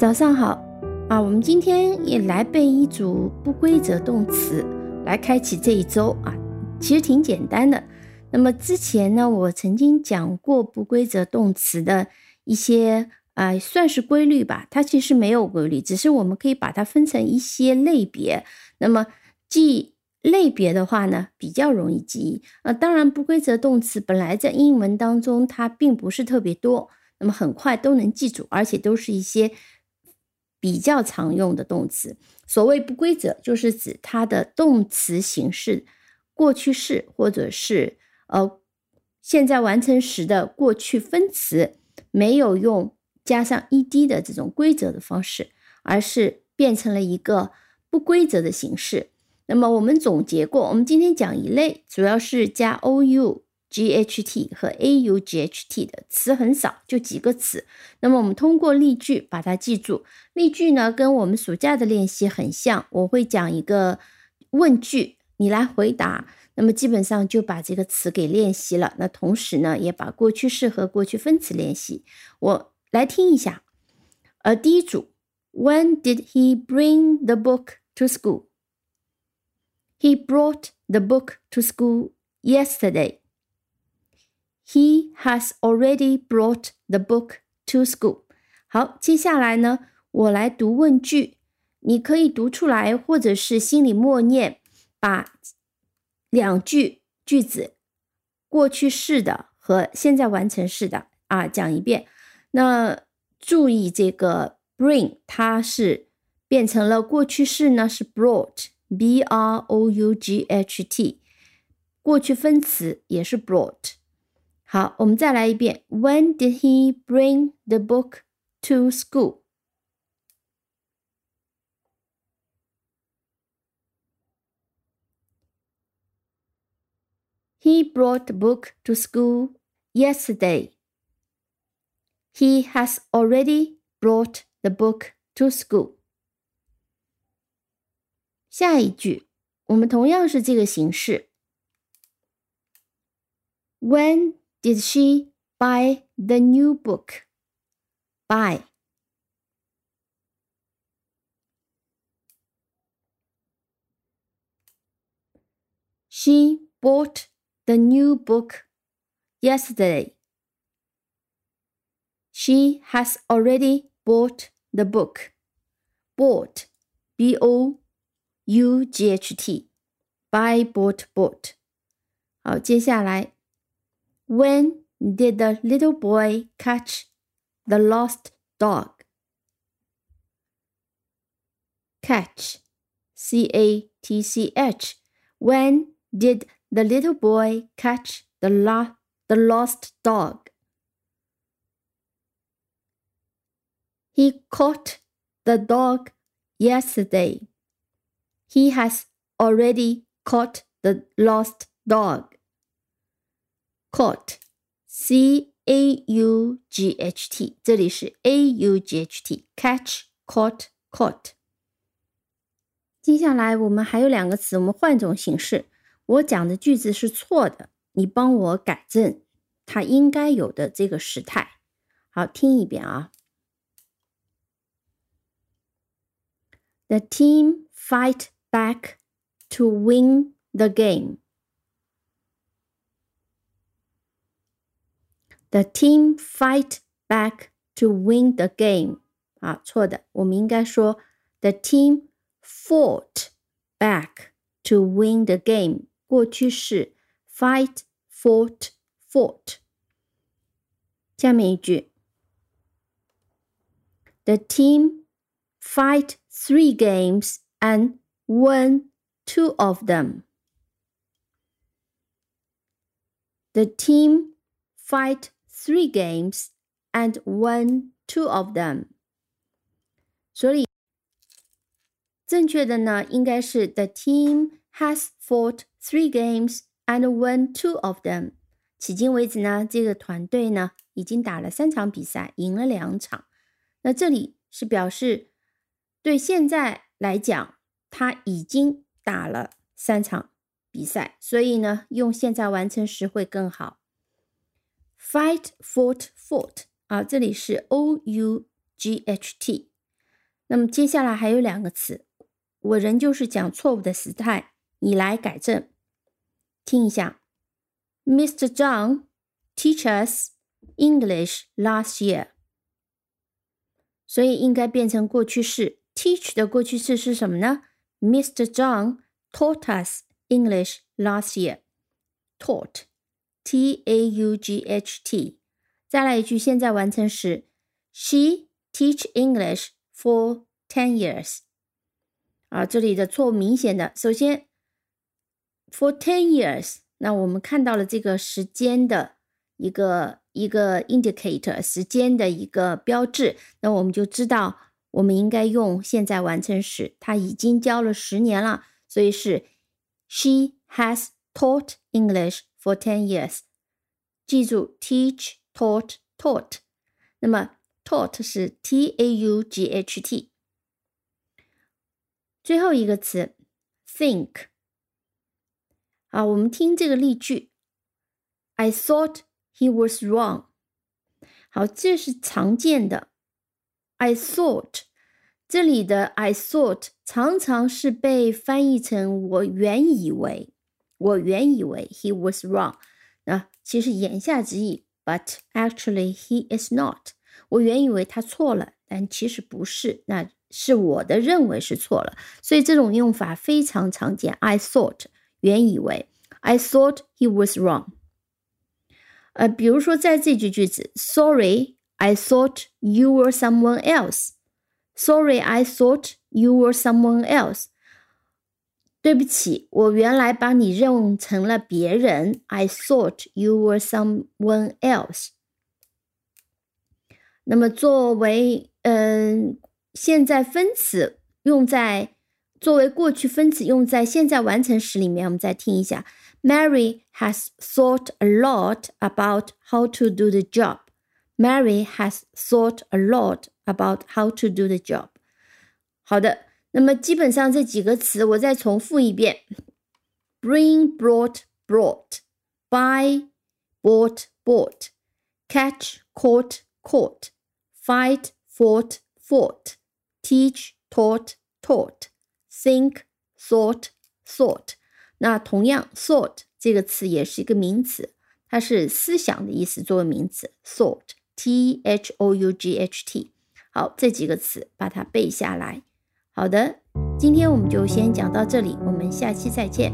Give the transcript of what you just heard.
早上好啊！我们今天也来背一组不规则动词，来开启这一周啊。其实挺简单的。那么之前呢，我曾经讲过不规则动词的一些啊，算是规律吧。它其实没有规律，只是我们可以把它分成一些类别。那么记类别的话呢，比较容易记忆。呃，当然不规则动词本来在英文当中它并不是特别多，那么很快都能记住，而且都是一些。比较常用的动词，所谓不规则，就是指它的动词形式过去式或者是呃现在完成时的过去分词没有用加上 ed 的这种规则的方式，而是变成了一个不规则的形式。那么我们总结过，我们今天讲一类，主要是加 ou。G H T 和 A U G H T 的词很少，就几个词。那么我们通过例句把它记住。例句呢，跟我们暑假的练习很像。我会讲一个问句，你来回答。那么基本上就把这个词给练习了。那同时呢，也把过去式和过去分词练习。我来听一下。呃，第一组，When did he bring the book to school? He brought the book to school yesterday. He has already brought the book to school。好，接下来呢，我来读问句，你可以读出来，或者是心里默念，把两句句子过去式的和现在完成式的啊讲一遍。那注意这个 bring，它是变成了过去式呢，是 brought，b r o u g h t，过去分词也是 brought。好，我们再来一遍。When did he bring the book to school? He brought the book to school yesterday. He has already brought the book to school. 下一句，我们同样是这个形式。When did she buy the new book? Buy. She bought the new book yesterday. She has already bought the book. Bought, B O U G H T, buy, bought, bought. 好，接下来 when did the little boy catch the lost dog? Catch, C A T C H. When did the little boy catch the, lo- the lost dog? He caught the dog yesterday. He has already caught the lost dog caught，c a u g h t，这里是 a u g h t，catch，caught，caught。接下来我们还有两个词，我们换种形式。我讲的句子是错的，你帮我改正它应该有的这个时态。好，听一遍啊。The team fight back to win the game. The team fight back to win the game。啊，错的，我们应该说 The team fought back to win the game。过去式 fight fought fought。下面一句，The team fight three games and won two of them. The team fight three games and won two of them。所以正确的呢，应该是 The team has fought three games and won two of them。迄今为止呢，这个团队呢已经打了三场比赛，赢了两场。那这里是表示对现在来讲，他已经打了三场比赛，所以呢，用现在完成时会更好。Fight, fought, fought 啊，这里是 o u g h t。 那么接下来还有两个词，我仍旧是讲错误的时态，你来改正。听一下，Mr. Zhang teach us English last year，所以应该变成过去式。Teach 的过去式是什么呢？Mr. Zhang taught us English last year. Taught, T-A-U-G-H-T。再来一句现在完成时，She teach English for ten years。啊，这里的错误明显的。首先，for ten years，那我们看到了这个时间的一个一个 indicator，时间的一个标志，那我们就知道。我们应该用现在完成时，他已经教了十年了，所以是 She has taught English for ten years。记住，teach、taught、taught。那么 taught 是 T A U G H T。最后一个词 think。啊，我们听这个例句：I thought he was wrong。好，这是常见的。I thought，这里的 I thought 常常是被翻译成我原以为， 我原以为 he was wrong。那其实言下之意，but actually he is not。我原以为他错了，但其实不是，那是我的认为是错了。所以这种用法非常常见。I thought，原以为，I thought he was wrong。呃，比如说在这句句子，Sorry。I thought you were someone else. Sorry, I thought you were someone else. 对不起，我原来把你认成了别人。I thought you were someone else. 那么作为嗯现在分词用在作为过去分词用在现在完成时里面，我们再听一下。Mary has thought a lot about how to do the job. Mary has thought a lot about how to do the job。好的， 那么基本上这几个词我再重复一遍：bring, brought, brought, buy, bought, bought, catch, caught, caught, fight, fought, fought, teach, taught, taught, think, thought, thought。那同样，thought 这个词也是一个名词，它是思想的意思，作为名词，thought。T H O U G H T，好，这几个词把它背下来。 好的，今天我们就先讲到这里，我们下期再见。